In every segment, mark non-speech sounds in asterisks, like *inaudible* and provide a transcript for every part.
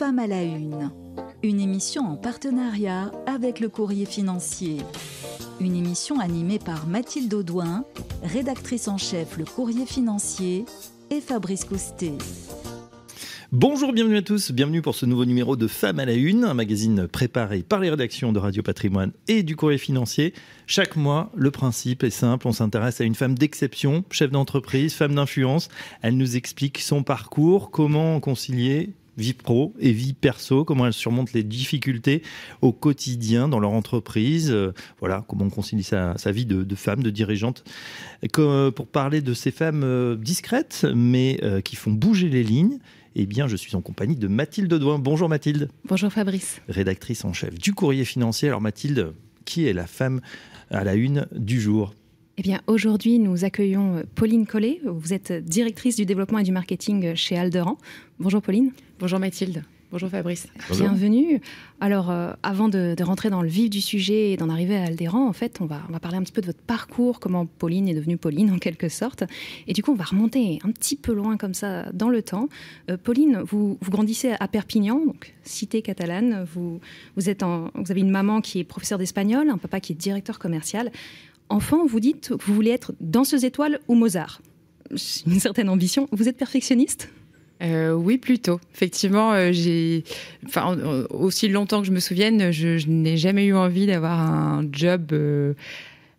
Femmes à la Une, une émission en partenariat avec le Courrier financier. Une émission animée par Mathilde Audouin, rédactrice en chef Le Courrier financier, et Fabrice Coustet. Bonjour, bienvenue à tous, bienvenue pour ce nouveau numéro de Femmes à la Une, un magazine préparé par les rédactions de Radio Patrimoine et du Courrier Financier. Chaque mois, le principe est simple, on s'intéresse à une femme d'exception, chef d'entreprise, femme d'influence. Elle nous explique son parcours, comment concilier vie pro et vie perso, comment elle surmonte les difficultés au quotidien dans leur entreprise, euh, voilà, comment on concilie sa, vie de, femme, de dirigeante. pour parler de ces femmes euh, discrètes, mais euh, qui font bouger les lignes, eh bien, je suis en compagnie de Mathilde Douin. Bonjour Mathilde. Bonjour Fabrice. Rédactrice en chef du courrier financier. Alors Mathilde, qui est la femme à la une du jour? Eh bien, aujourd'hui, nous accueillons euh, Pauline Collet. Vous êtes directrice du développement et du marketing chez Alderan. Bonjour Pauline. Bonjour Mathilde. Bonjour Fabrice. Bienvenue. Alors, euh, avant de, rentrer dans le vif du sujet et d'en arriver à Alderan, en fait, on va, on va parler un petit peu de votre parcours, comment Pauline est devenue Pauline en quelque sorte. Et du coup, on va remonter un petit peu loin comme ça dans le temps. Euh, Pauline, vous, vous grandissez à Perpignan, donc cité catalane. Vous, vous, êtes en, vous avez une maman qui est professeure d'espagnol, un papa qui est directeur commercial. Enfant, vous dites que vous voulez être danseuse étoile ou Mozart? Une certaine ambition. Vous êtes perfectionniste? Euh, oui, plutôt. Effectivement, euh, j'ai, enfin, aussi longtemps que je me souvienne, je, n'ai jamais eu envie d'avoir un job euh,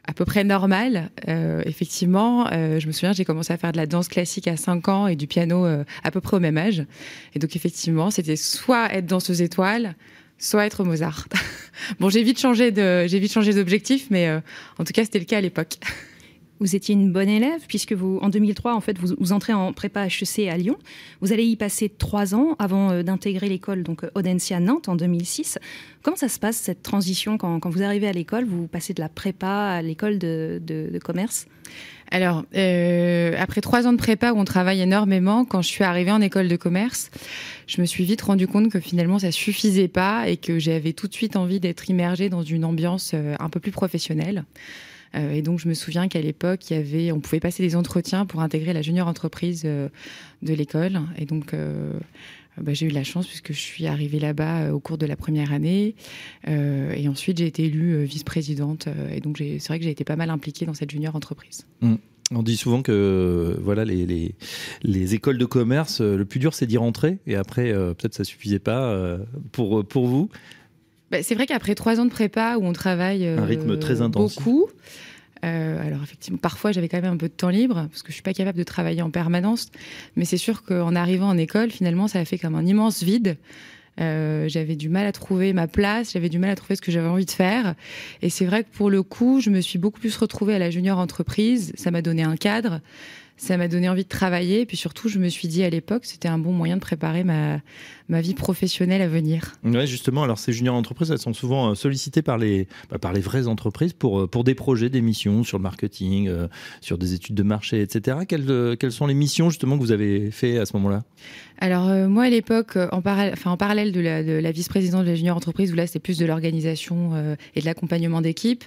à peu près normal. effectivement, je me souviens, j'ai commencé à faire de la danse classique à 5 ans et du piano à peu près au même âge. Et donc, effectivement, c'était soit être danseuse étoile, soit être Mozart. *laughs* bon, j'ai vite changé de, j'ai vite changé d'objectif, mais en tout cas, c'était le cas à l'époque. *laughs* Vous étiez une bonne élève puisque vous, en 2003, en fait, vous, entrez en prépa HEC à Lyon. Vous allez y passer trois ans avant euh, d'intégrer l'école donc Audencia Nantes en 2006. Comment ça se passe cette transition quand, vous arrivez à l'école Vous passez de la prépa à l'école de, commerce? Alors, euh, après trois ans de prépa où on travaille énormément, quand je suis arrivée en école de commerce, je me suis vite rendu compte que finalement ça suffisait pas et que j'avais tout de suite envie d'être immergée dans une ambiance euh, un peu plus professionnelle. Euh, et donc, je me souviens qu'à l'époque, il y avait, on pouvait passer des entretiens pour intégrer la junior entreprise euh, de l'école. Et donc, euh, bah, j'ai eu la chance puisque je suis arrivée là-bas au cours de la première année. et ensuite, j'ai été élue vice-présidente. et donc, c'est vrai que j'ai été pas mal impliquée dans cette junior entreprise. Mmh. On dit souvent que voilà les, les, les, écoles de commerce, le plus dur c'est d'y rentrer et après peut-être ça suffisait pas pour, pour vous. Bah, c'est vrai qu'après trois ans de prépa où on travaille un rythme très euh, intense. beaucoup, euh, alors effectivement, parfois j'avais quand même un peu de temps libre parce que je suis pas capable de travailler en permanence. Mais c'est sûr qu'en arrivant en école, finalement, ça a fait comme un immense vide. Euh, j'avais du mal à trouver ma place, j'avais du mal à trouver ce que j'avais envie de faire. Et c'est vrai que pour le coup, je me suis beaucoup plus retrouvée à la junior entreprise. Ça m'a donné un cadre, ça m'a donné envie de travailler. Et puis surtout, je me suis dit à l'époque, c'était un bon moyen de préparer ma, ma vie professionnelle à venir. Ouais, justement. Alors, ces juniors entreprises, elles sont souvent euh, sollicitées par les, bah, par les vraies entreprises pour, euh, pour des projets, des missions sur le marketing, euh, sur des études de marché, etc. Quelles, quelles sont les missions, justement, que vous avez fait à ce moment-là? Alors, moi, à l'époque, en, parallèle, en parallèle de la, de la vice-présidence de la junior entreprise, où là, c'était plus de l'organisation et de l'accompagnement d'équipe.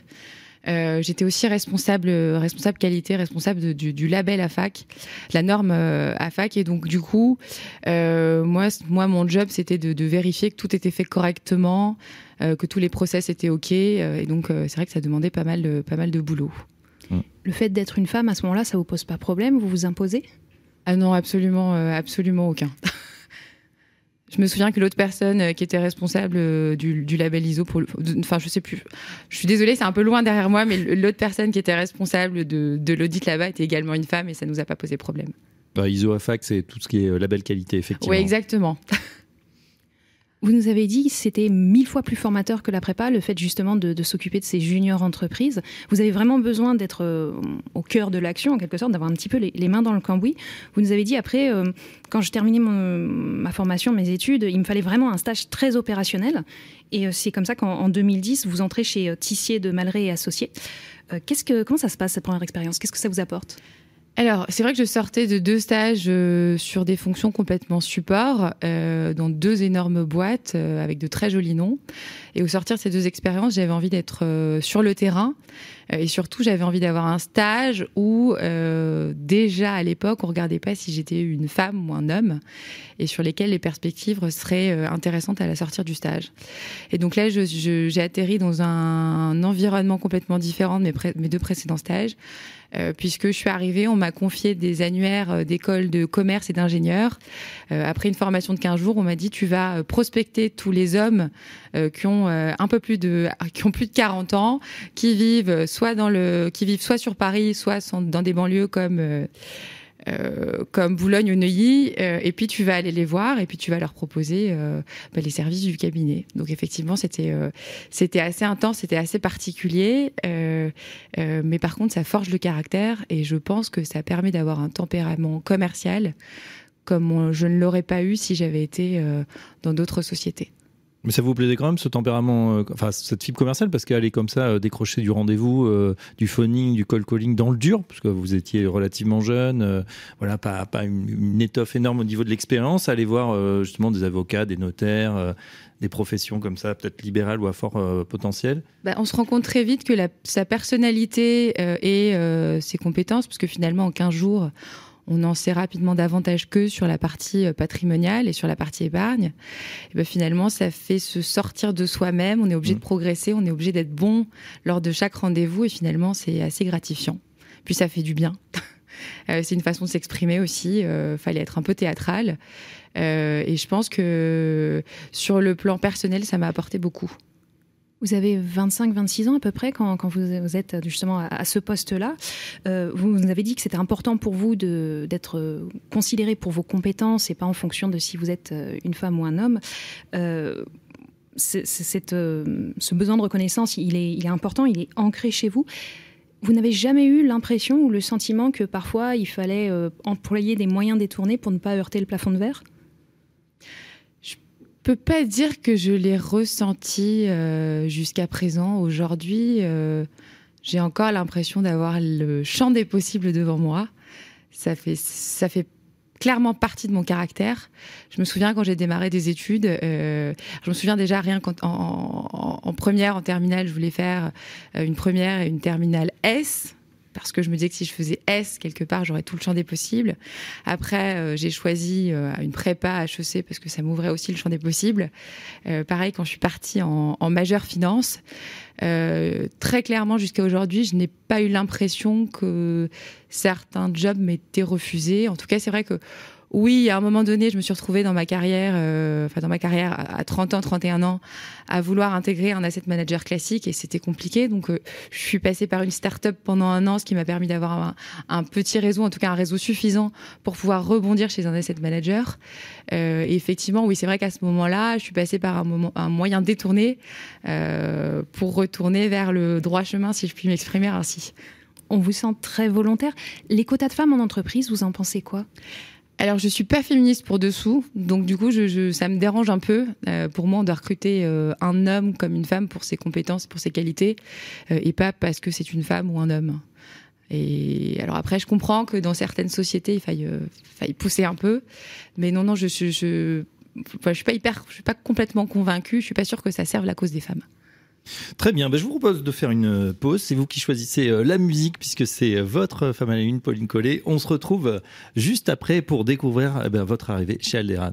Euh, j'étais aussi responsable, responsable qualité, responsable du, du, label AFAC, la norme euh, AFAC. Et donc, du coup, euh, moi, moi, mon job, c'était de, de, vérifier que tout était fait correctement, euh, que tous les process étaient OK. Euh, et donc, c'est vrai que ça demandait pas mal de, pas mal de boulot. Le fait d'être une femme, à ce moment-là, ça vous pose pas problème? Vous vous imposez? Ah non, absolument, absolument aucun. *laughs* Je me souviens que l'autre personne euh, qui était responsable euh, du, label ISO, pour, enfin je sais plus, je suis désolée, c'est un peu loin derrière moi, mais l'autre personne qui était responsable de, de l'audit là-bas était également une femme et ça nous a pas posé problème. Bah, ISO AFAC, c'est tout ce qui est euh, label qualité, effectivement. Oui, exactement. *laughs* Vous nous avez dit que c'était mille fois plus formateur que la prépa, le fait justement de, s'occuper de ces juniors entreprises. Vous avez vraiment besoin d'être euh, au cœur de l'action, en quelque sorte, d'avoir un petit peu les, mains dans le cambouis. Vous nous avez dit après, euh, quand je terminais ma formation, mes études, il me fallait vraiment un stage très opérationnel. Et euh, c'est comme ça qu'en 2010, vous entrez chez Tissier de Malray et Associés. qu'est-ce que, comment ça se passe cette première expérience? Qu'est-ce que ça vous apporte? Alors, c'est vrai que je sortais de deux stages euh, sur des fonctions complètement support, euh, dans deux énormes boîtes euh, avec de très jolis noms. Et au sortir de ces deux expériences, j'avais envie d'être sur le terrain, et surtout, j'avais envie d'avoir un stage où déjà à l'époque, on regardait pas si j'étais une femme ou un homme, et sur lesquels les perspectives seraient intéressantes à la sortie du stage. Et donc là, j'ai atterri dans un, environnement complètement différent de mes deux précédents stages. Euh, puisque je suis arrivée, on m'a confié des annuaires euh, d'écoles de commerce et d'ingénieurs. Euh, après une formation de 15 jours, on m'a dit tu vas prospecter tous les hommes qui ont un peu plus de *laughs* qui ont plus de 40 ans, qui vivent soit dans le qui vivent soit sur Paris, soit dans des banlieues comme euh, comme Boulogne ou Neuilly, euh, et puis tu vas aller les voir et puis tu vas leur proposer euh, bah, les services du cabinet. Donc effectivement, c'était c'était assez intense, c'était assez particulier, mais par contre, ça forge le caractère et je pense que ça permet d'avoir un tempérament commercial comme je ne l'aurais pas eu si j'avais été dans d'autres sociétés. Mais ça vous plaisait quand même ce tempérament, euh, enfin cette fibre commerciale, parce qu'elle est comme ça, euh, décrocher du rendez-vous, euh, du phoning, du call calling dans le dur, parce que vous étiez relativement jeune, voilà, pas, une, étoffe énorme au niveau de l'expérience, aller voir justement des avocats, des notaires, des professions comme ça, peut-être libérales ou à fort potentiel. Bah, On se rend compte très vite que sa personnalité et ses compétences, parce que finalement en 15 jours, on en sait rapidement davantage que sur la partie euh, patrimoniale et sur la partie épargne. Et ben finalement, ça fait se sortir de soi-même. On est obligé de mmh. progresser, on est obligé d'être bon lors de chaque rendez-vous et finalement, c'est assez gratifiant. Puis ça fait du bien. *laughs* Euh, c'est une façon de s'exprimer aussi. Il euh, fallait être un peu théâtral. et je pense que sur le plan personnel, ça m'a apporté beaucoup. Vous avez 25-26 ans à peu près quand, vous, êtes justement à, ce poste-là. Euh, vous nous avez dit que c'était important pour vous d'être considéré pour vos compétences et pas en fonction de si vous êtes euh, une femme ou un homme. Euh, ce besoin de reconnaissance, il est, il est important, il est ancré chez vous. Vous n'avez jamais eu l'impression ou le sentiment que parfois il fallait employer des moyens détournés pour ne pas heurter le plafond de verre? Peux pas dire que je l'ai ressenti euh, jusqu'à présent. Aujourd'hui, euh, j'ai encore l'impression d'avoir le champ des possibles devant moi. Ça fait, ça fait clairement partie de mon caractère. Je me souviens quand j'ai démarré des études, euh, je me souviens déjà rien qu'en en, en, première, en terminale, je voulais faire une première et une terminale S parce que je me disais que si je faisais S quelque part, j'aurais tout le champ des possibles. Après, euh, j'ai choisi euh, une prépa HEC parce que ça m'ouvrait aussi le champ des possibles. Euh, pareil, quand je suis partie en, en majeure finance, très clairement jusqu'à aujourd'hui, je n'ai pas eu l'impression que certains jobs m'étaient refusés. En tout cas, c'est vrai que oui, à un moment donné, je me suis retrouvée dans ma carrière, euh, enfin dans ma carrière à 30 ans, 31 ans, à vouloir intégrer un asset manager classique et c'était compliqué. Donc, euh, je suis passée par une start-up pendant un an, ce qui m'a permis d'avoir un, petit réseau, en tout cas un réseau suffisant pour pouvoir rebondir chez un asset manager. Euh, et effectivement, oui, c'est vrai qu'à ce moment-là, je suis passée par un, moment, un moyen détourné pour retourner vers le droit chemin, si je puis m'exprimer ainsi. On vous sent très volontaire. Les quotas de femmes en entreprise, vous en pensez quoi? Alors, je suis pas féministe pour dessous, donc du coup, ça me dérange un peu. Euh, pour moi, doit recruter euh, un homme comme une femme pour ses compétences, pour ses qualités, euh, et pas parce que c'est une femme ou un homme. Et alors après, je comprends que dans certaines sociétés, il faille, pousser un peu, mais non, non, je, je suis pas hyper, je suis pas complètement convaincue. Je suis pas sûre que ça serve la cause des femmes. Très bien, ben, je vous propose de faire une euh, pause. C'est vous qui choisissez euh, la musique puisque c'est euh, votre femme à la une, Pauline Collet. On se retrouve juste après pour découvrir eh ben, votre arrivée chez Aldera.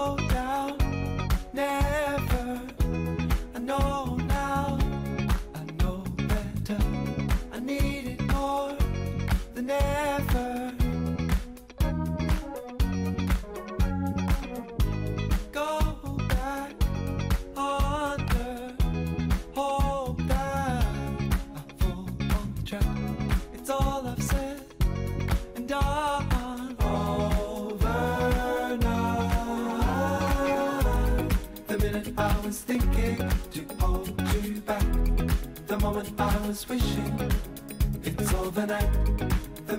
Than ever. Go back that I fall on track. It's all I've said and done overnight. The minute I was thinking to hold you back, the moment I was wishing it's overnight. The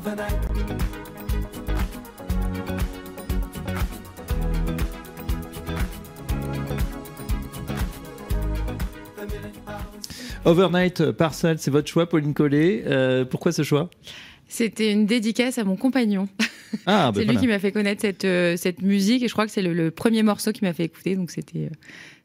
Overnight. The Overnight Parcel, c'est votre choix, Pauline Collet. Euh, pourquoi ce choix? C'était une dédicace à mon compagnon. Ah, bah *laughs* c'est lui voilà. qui m'a fait connaître cette, euh, cette musique et je crois que c'est le, le premier morceau qui m'a fait écouter. Donc c'était euh,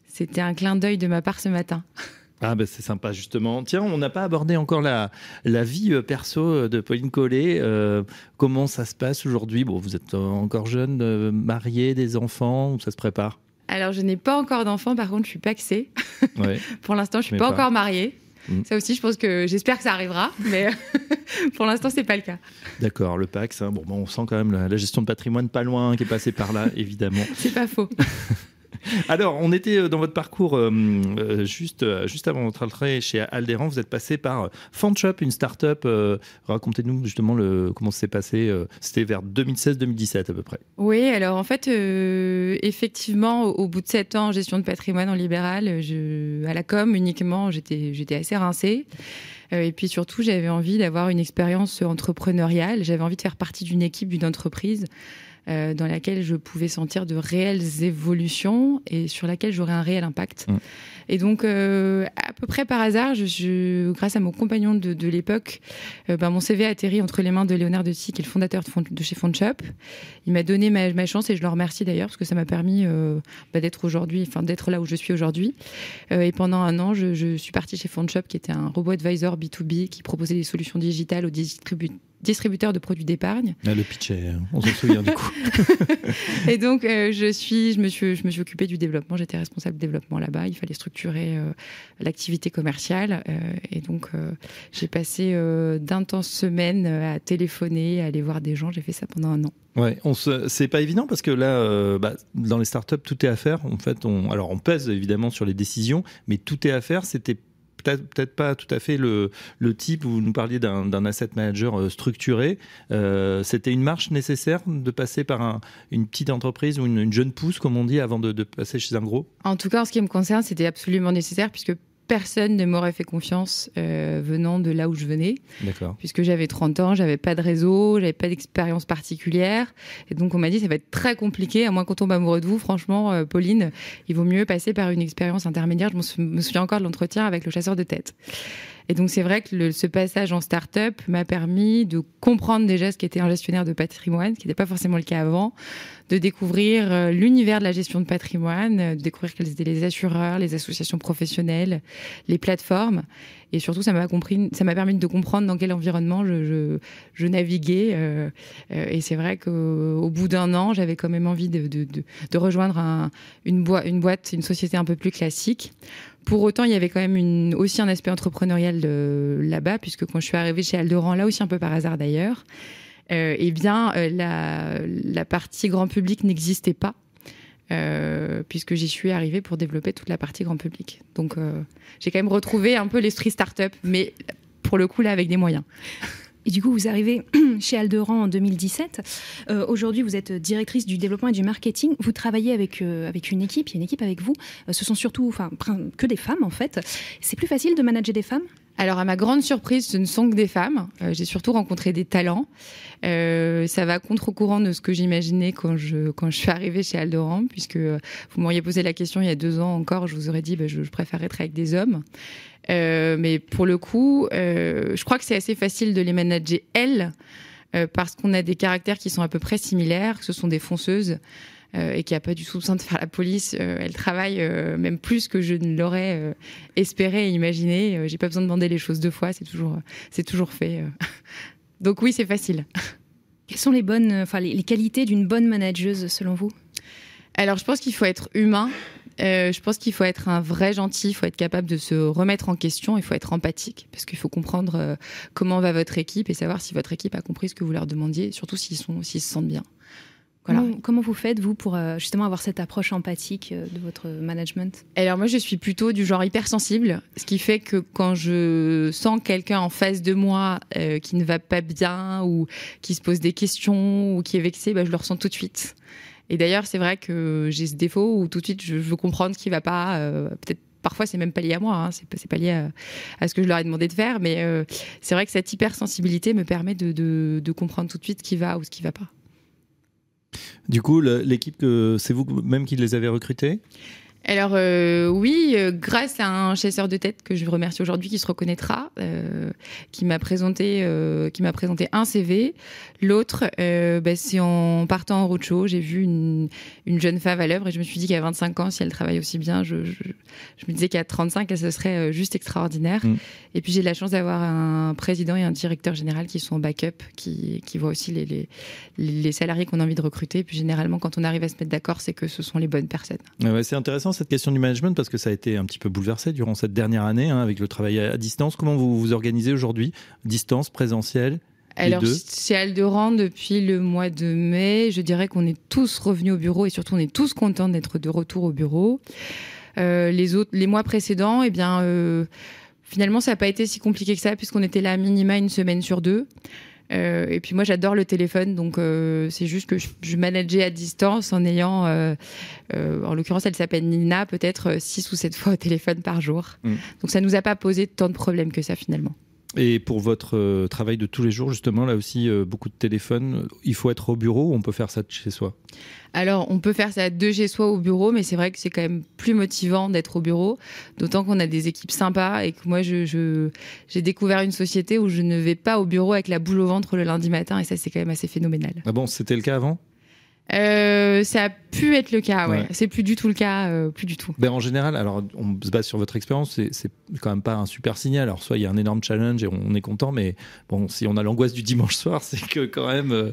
c'était un clin d'œil de ma part ce matin. *laughs* Ah bah c'est sympa justement. Tiens, on n'a pas abordé encore la, la vie euh, perso de Pauline Collet. Euh, comment ça se passe aujourd'hui? Bon, vous êtes euh, encore jeune, euh, marié, des enfants, ou ça se prépare? Alors je n'ai pas encore d'enfant, par contre je suis paxée. *laughs* Ouais. Pour l'instant je suis pas, pas. encore mariée. Mm. Ça aussi je pense que j'espère que ça arrivera, mais *laughs* pour l'instant c'est pas le cas. D'accord, le Pax. hein. Bon, bon, on sent quand même la, la gestion de patrimoine pas loin qui est passée par là, *laughs* évidemment. C'est pas faux. *laughs* Alors, on était euh, dans votre parcours euh, euh, juste, juste avant votre entrée chez Alderan. Vous êtes passé par Fanshop, une start-up. Racontez-nous justement le, comment ça s'est passé. C'était vers 2016-2017 à peu près. Oui, alors en fait, effectivement, au, bout de sept ans en gestion de patrimoine en libéral, à la com uniquement, j'étais assez rincée. Et puis surtout, j'avais envie d'avoir une expérience entrepreneuriale. J'avais envie de faire partie d'une équipe, d'une entreprise euh, dans laquelle je pouvais sentir de réelles évolutions et sur laquelle j'aurais un réel impact. Mm. Et donc, euh, à peu près par hasard, je, je- grâce à mon compagnon de, de l'époque, euh, ben, mon CV a atterri entre les mains de Léonard de qui est le fondateur de, Fond- de chez Fondshop. Il m'a donné ma, ma chance et je le remercie d'ailleurs parce que ça m'a permis euh, bah, d'être aujourd'hui, enfin d'être là où je suis aujourd'hui. Euh, et pendant un an, je, je suis partie chez Fondshop, qui était un robot advisor B2B qui proposait des solutions digitales aux distribu- distributeurs de produits d'épargne. Ah, le pitch, est- on s'en souvient du coup. *laughs* Et donc, euh, je, suis, je, me suis, je me suis occupée du développement. J'étais responsable de développement là-bas. Il fallait structurer euh, l'activité commerciale. euh, et donc, j'ai passé d'intenses semaines à téléphoner, à aller voir des gens. J'ai fait ça pendant un an. Ouais, on se, c'est pas évident parce que là, euh, bah, dans les startups, tout est à faire. En fait, on, alors on pèse évidemment sur les décisions, mais tout est à faire. C'était peut-être, pas tout à fait le, type où vous nous parliez d'un, asset manager euh, structuré. Euh, c'était une marche nécessaire de passer par un- une petite entreprise ou une, une jeune pousse, comme on dit, avant de, de passer chez un gros? En tout cas, en ce qui me concerne, c'était absolument nécessaire puisque personne ne m'aurait fait confiance euh, venant de là où je venais. D'accord. puisque j'avais 30 ans, j'avais pas de réseau, j'avais pas d'expérience particulière. Et donc, on m'a dit, ça va être très compliqué, à moins qu'on tombe amoureux de vous. Franchement, euh, Pauline, il vaut mieux passer par une expérience intermédiaire. Je me souviens encore de l'entretien avec le chasseur de tête. Et donc, c'est vrai que le- ce passage en start-up m'a permis de comprendre déjà ce qu'était un gestionnaire de patrimoine, ce qui n'était pas forcément le cas avant, de découvrir euh, l'univers de la gestion de patrimoine, euh, de découvrir quels étaient les assureurs, les associations professionnelles, les plateformes. Et surtout, ça m'a compris, ça m'a permis de comprendre dans quel environnement je, je, je naviguais. euh, et c'est vrai qu'au bout d'un an, j'avais quand même envie de, de, de, de rejoindre une boîte, une société un peu plus classique. Pour autant, il y avait quand même aussi un aspect entrepreneurial là-bas, puisque quand je suis arrivée chez Alderan, là aussi un peu par hasard d'ailleurs, euh, eh bien, euh, la, la partie grand public n'existait pas. euh, puisque j'y suis arrivée pour développer toute la partie grand public. Donc, euh, j'ai quand même retrouvé un peu l'esprit start-up, mais pour le coup, là, avec des moyens. Et du coup, vous arrivez *clears throat* chez Alderan en 2017. Euh, Aujourd'hui, vous êtes directrice du développement et du marketing. Vous travaillez avec, euh, avec une équipe, il y a une équipe avec vous. Euh, ce sont surtout que des femmes, en fait. C'est plus facile de manager des femmes? Alors, à ma grande surprise, ce ne sont que des femmes. Euh, J'ai surtout rencontré des talents. Euh, ça va contre-courant de ce que j'imaginais quand je, quand je suis arrivée chez Aldoran, puisque euh, vous m'auriez posé la question il y a deux ans encore, je vous aurais dit bah, je, je préfère être avec des hommes. Euh, mais pour le coup, euh, je crois que c'est assez facile de les manager elles, parce qu'on a des caractères qui sont à peu près similaires, que ce sont des fonceuses. Euh, et qui a pas du tout besoin de faire la police. Euh, elle travaille euh, même plus que je ne l'aurais espéré et imaginé. J'ai pas besoin de demander les choses deux fois, c'est toujours, c'est toujours fait. *laughs* Donc oui, c'est facile. Quelles sont les bonnes, enfin, les, les qualités d'une bonne manageuse, selon vous? Alors, je pense qu'il faut être humain. Euh, je pense qu'il faut être un vrai gentil, il faut être capable de se remettre en question, il faut être empathique, parce qu'il faut comprendre euh, comment va votre équipe et savoir si votre équipe a compris ce que vous leur demandiez, surtout s'ils sont, s'ils se sentent bien. Voilà. Comment, comment vous faites, vous, pour euh, justement avoir cette approche empathique euh, de votre management? Alors moi, je suis plutôt du genre hypersensible, ce qui fait que quand je sens quelqu'un en face de moi euh, qui ne va pas bien ou qui se pose des questions ou qui est vexé, bah, je le ressens tout de suite. Et d'ailleurs, c'est vrai que j'ai ce défaut où tout de suite, je veux comprendre ce qui va pas. euh, Peut-être parfois, c'est même pas lié à moi, hein, c'est pas- c'est pas lié à, à ce que je leur ai demandé de faire, mais euh, c'est vrai que cette hypersensibilité me permet de, de, de comprendre tout de suite ce qui va ou ce qui va pas. Du coup, l'équipe, c'est vous même qui les avez recrutés? Alors euh, oui, euh, grâce à un chasseur de tête que je remercie aujourd'hui, qui se reconnaîtra, euh, qui m'a présenté, qui m'a présenté un CV. L'autre, bah, c'est en partant en roadshow, j'ai vu une, une jeune femme à l'œuvre et je me suis dit qu'à 25 ans, si elle travaille aussi bien, je, je, je me disais qu'à 35, elle, ce serait juste extraordinaire. Mm. Et puis j'ai la chance d'avoir un président et un directeur général qui sont en backup, qui, qui voient aussi les, les, les salariés qu'on a envie de recruter. Et puis généralement, quand on arrive à se mettre d'accord, c'est que ce sont les bonnes personnes. Ah ouais, C'est intéressant cette question du management parce que ça a été un petit peu bouleversé durant cette dernière année hein, avec le travail à distance. Comment vous vous organisez aujourd'hui? Distance, présentiel Alors, chez Alderan, depuis le mois de mai, je dirais qu'on est tous revenus au bureau et surtout on est tous contents d'être de retour au bureau. Euh, les autres, les mois précédents, eh bien, euh, finalement, ça n'a pas été si compliqué que ça puisqu'on était là à minima une semaine sur deux. Euh, et puis moi, j'adore le téléphone, donc euh, c'est juste que je, je manageais à distance en ayant, euh, euh, en l'occurrence, elle s'appelle Nina, peut-être 6 ou 7 fois au téléphone par jour. Mm. Donc ça nous a pas posé tant de problèmes que ça finalement. Et pour votre euh, travail de tous les jours, justement, là aussi, euh, beaucoup de téléphones. Il faut être au bureau ou on peut faire ça de chez soi? Alors, on peut faire ça de chez soi au bureau, mais c'est vrai que c'est quand même plus motivant d'être au bureau, d'autant qu'on a des équipes sympas et que moi, je, je- j'ai découvert une société où je ne vais pas au bureau avec la boule au ventre le lundi matin, et ça, c'est quand même assez phénoménal. Ah bon, c'était le cas avant? Euh, ça a pu être le cas, ouais. Ouais. C'est plus du tout le cas, euh, plus du tout. ben, En général, alors on se base sur votre expérience, c'est- quand même pas un super signal. Alors soit il y a un énorme challenge et on est content, mais bon, si on a l'angoisse du dimanche soir, *laughs* c'est que quand même, euh,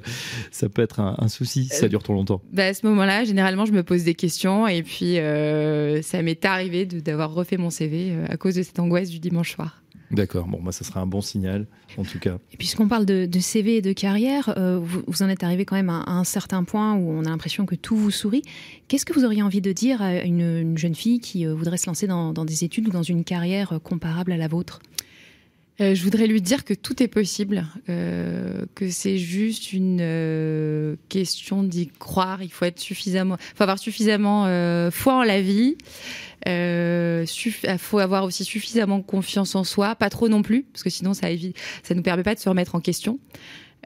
ça peut être un, un souci si ça dure trop longtemps. Bah, à ce moment-là, généralement, je me pose des questions, et puis euh, ça m'est arrivé d'avoir refait mon CV euh, à cause de cette angoisse du dimanche soir. D'accord, bon, bah, ça sera un bon signal, en tout cas. Et puisqu'on parle de, CV et de carrière, euh, vous, en êtes arrivé quand même à, un certain point où on a l'impression que tout vous sourit. Qu'est-ce que vous auriez envie de dire à une, une jeune fille qui euh, voudrait se lancer dans, dans des études ou dans une carrière euh, comparable à la vôtre? Euh, je voudrais lui dire que tout est possible, euh, que c'est juste une euh, question d'y croire. Il faut être suffisamment, avoir suffisamment foi en la vie. Il faut avoir aussi suffisamment confiance en soi, pas trop non plus, parce que sinon ça évite, ça nous permet pas de se remettre en question.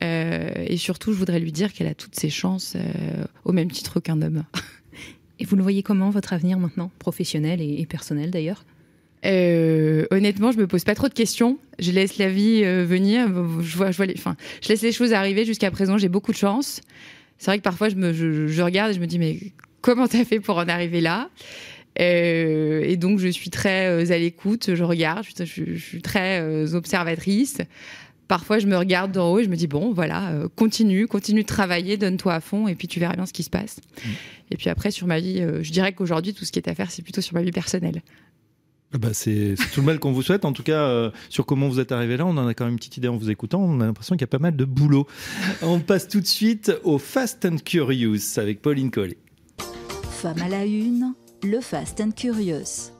Et surtout, je voudrais lui dire qu'elle a toutes ses chances, au même titre qu'un homme. Et vous le voyez comment, votre avenir maintenant, professionnel et personnel d'ailleurs? Euh, honnêtement, je me pose pas trop de questions. Je laisse la vie euh, venir. Je vois, je vois les, enfin, je laisse les choses arriver. Jusqu'à présent, j'ai beaucoup de chance. C'est vrai que parfois, je me, je, je regarde et je me dis, mais comment t'as fait pour en arriver là? Euh, Et donc, je suis très à l'écoute. Je regarde. Je, suis très observatrice. Parfois, je me regarde d'en haut et je me dis, bon, voilà, continue, continue de travailler, donne-toi à fond, et puis tu verras bien ce qui se passe. Et puis après, sur ma vie, je dirais qu'aujourd'hui, tout ce qui est à faire, c'est plutôt sur ma vie personnelle. Ah Bah, c'est c'est tout le mal qu'on vous souhaite. En tout cas, euh, sur comment vous êtes arrivé là, on en a quand même une petite idée en vous écoutant. On a l'impression qu'il y a pas mal de boulot. on passe tout de suite au Fast and Curious avec Pauline Collet. Femme à la une, le Fast and Curious.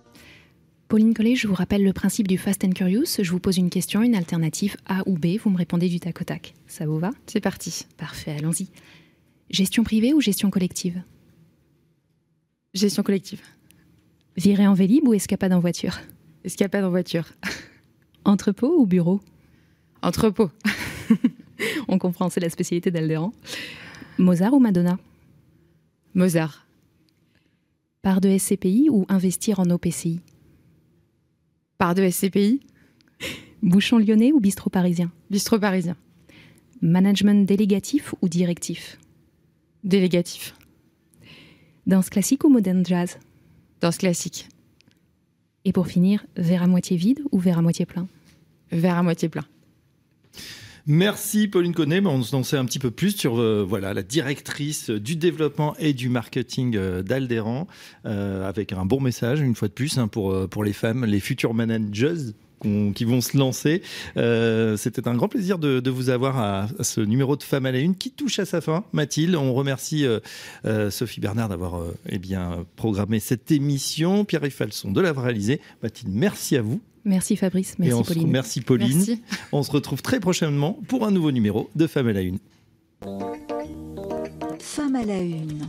Pauline Collet, je vous rappelle le principe du Fast and Curious. Je vous pose une question, une alternative A ou B. Vous me répondez du tac au tac. Ça vous va? C'est parti. Parfait, allons-y. Gestion privée ou gestion collective? Gestion collective. Virer en vélib ou escapade en voiture Escapade en voiture. *laughs* Entrepôt ou bureau Entrepôt. *laughs* On comprend, c'est la spécialité d'Aldéran. Mozart ou Madonna Mozart. Part de SCPI ou investir en OPCI Part de SCPI. Bouchon lyonnais ou bistrot parisien Bistrot parisien. Management délégatif ou directif Délégatif. Danse classique ou modern jazz Danse classique. Et pour finir, verre à moitié vide ou verre à moitié plein? Verre à moitié plein. Merci Pauline Connet. on se lançait un petit peu plus sur euh, voilà la directrice du développement et du marketing euh, d'Aldéran, euh, avec un bon message une fois de plus hein, pour pour les femmes, les futures managers qui vont se lancer. C'était un grand plaisir de, vous avoir à, ce numéro de Femmes à la Une qui touche à sa fin. Mathilde, on remercie Sophie Bernard d'avoir eh bien programmé cette émission. Pierre-Yves Falson de l'avoir réalisé. Mathilde, merci à vous. Merci Fabrice, merci Pauline. merci Pauline. On se retrouve très prochainement pour un nouveau numéro de Femmes à la Une. Femmes à la Une,